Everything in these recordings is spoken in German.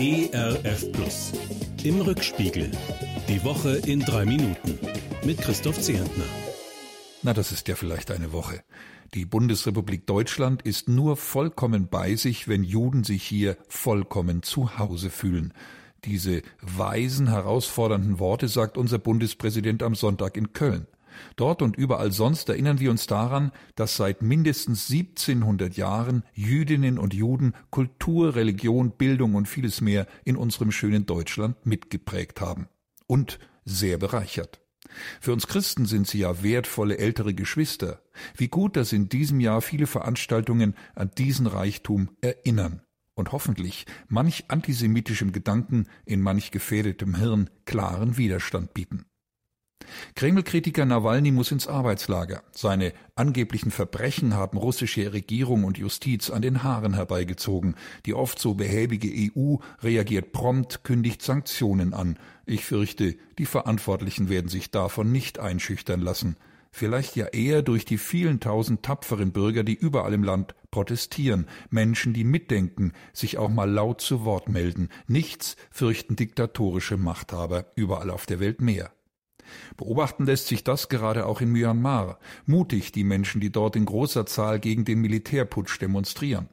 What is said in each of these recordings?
ERF Plus. Im Rückspiegel. Die Woche in drei Minuten. Mit Christoph Zehentner. Na, das ist ja vielleicht eine Woche. Die Bundesrepublik Deutschland ist nur vollkommen bei sich, wenn Juden sich hier vollkommen zu Hause fühlen. Diese weisen, herausfordernden Worte sagt unser Bundespräsident am Sonntag in Köln. Dort und überall sonst erinnern wir uns daran, dass seit mindestens 1700 Jahren Jüdinnen und Juden Kultur, Religion, Bildung und vieles mehr in unserem schönen Deutschland mitgeprägt haben. Und sehr bereichert. Für uns Christen sind sie ja wertvolle ältere Geschwister. Wie gut, dass in diesem Jahr viele Veranstaltungen an diesen Reichtum erinnern und hoffentlich manch antisemitischem Gedanken in manch gefährdetem Hirn klaren Widerstand bieten. Kreml-Kritiker Nawalny muss ins Arbeitslager. Seine angeblichen Verbrechen haben russische Regierung und Justiz an den Haaren herbeigezogen. Die oft so behäbige EU reagiert prompt, kündigt Sanktionen an. Ich fürchte, die Verantwortlichen werden sich davon nicht einschüchtern lassen. Vielleicht ja eher durch die vielen tausend tapferen Bürger, die überall im Land protestieren, Menschen, die mitdenken, sich auch mal laut zu Wort melden. Nichts fürchten diktatorische Machthaber überall auf der Welt mehr. Beobachten lässt sich das gerade auch in Myanmar. Mutig die Menschen, die dort in großer Zahl gegen den Militärputsch demonstrieren.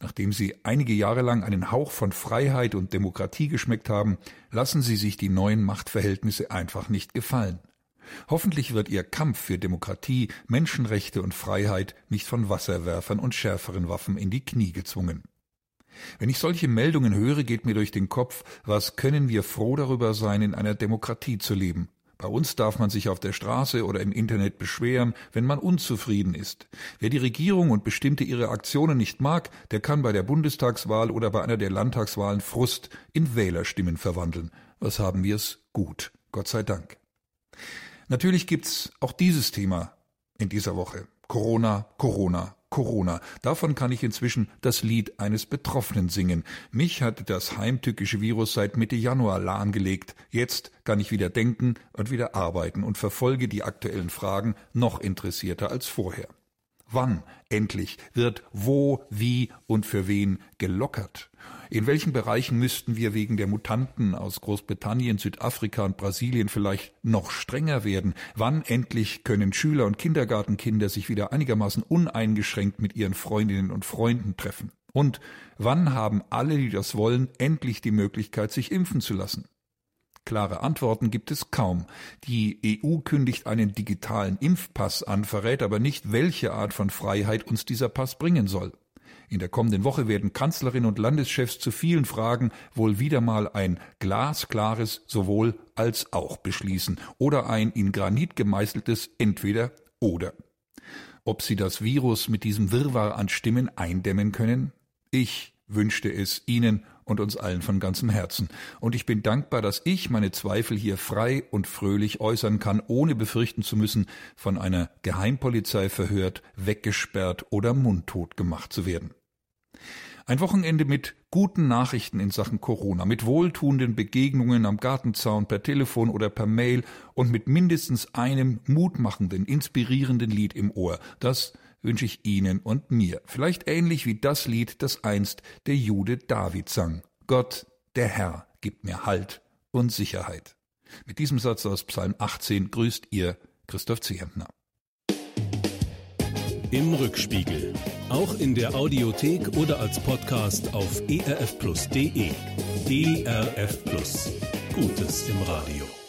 Nachdem sie einige Jahre lang einen Hauch von Freiheit und Demokratie geschmeckt haben, lassen sie sich die neuen Machtverhältnisse einfach nicht gefallen. Hoffentlich wird ihr Kampf für Demokratie, Menschenrechte und Freiheit nicht von Wasserwerfern und schärferen Waffen in die Knie gezwungen. Wenn ich solche Meldungen höre, geht mir durch den Kopf, was können wir froh darüber sein, in einer Demokratie zu leben. Bei uns darf man sich auf der Straße oder im Internet beschweren, wenn man unzufrieden ist. Wer die Regierung und bestimmte ihre Aktionen nicht mag, der kann bei der Bundestagswahl oder bei einer der Landtagswahlen Frust in Wählerstimmen verwandeln. Was haben wir's gut, Gott sei Dank. Natürlich gibt's auch dieses Thema in dieser Woche. Corona, Corona, Corona. Davon kann ich inzwischen das Lied eines Betroffenen singen. Mich hat das heimtückische Virus seit Mitte Januar lahmgelegt. Jetzt kann ich wieder denken und wieder arbeiten und verfolge die aktuellen Fragen noch interessierter als vorher. Wann endlich wird wo, wie und für wen gelockert? In welchen Bereichen müssten wir wegen der Mutanten aus Großbritannien, Südafrika und Brasilien vielleicht noch strenger werden? Wann endlich können Schüler und Kindergartenkinder sich wieder einigermaßen uneingeschränkt mit ihren Freundinnen und Freunden treffen? Und wann haben alle, die das wollen, endlich die Möglichkeit, sich impfen zu lassen? Klare Antworten gibt es kaum. Die EU kündigt einen digitalen Impfpass an, verrät aber nicht, welche Art von Freiheit uns dieser Pass bringen soll. In der kommenden Woche werden Kanzlerin und Landeschefs zu vielen Fragen wohl wieder mal ein glasklares sowohl als auch beschließen oder ein in Granit gemeißeltes entweder oder. Ob sie das Virus mit diesem Wirrwarr an Stimmen eindämmen können? Ich wünschte es Ihnen und uns allen von ganzem Herzen. Und ich bin dankbar, dass ich meine Zweifel hier frei und fröhlich äußern kann, ohne befürchten zu müssen, von einer Geheimpolizei verhört, weggesperrt oder mundtot gemacht zu werden. Ein Wochenende mit guten Nachrichten in Sachen Corona, mit wohltuenden Begegnungen am Gartenzaun, per Telefon oder per Mail und mit mindestens einem mutmachenden, inspirierenden Lied im Ohr. Das wünsche ich Ihnen und mir. Vielleicht ähnlich wie das Lied, das einst der Jude David sang. Gott, der Herr, gibt mir Halt und Sicherheit. Mit diesem Satz aus Psalm 18 grüßt ihr Christoph Zehentner. Im Rückspiegel. Auch in der Audiothek oder als Podcast auf erfplus.de. ERF Plus. Gutes im Radio.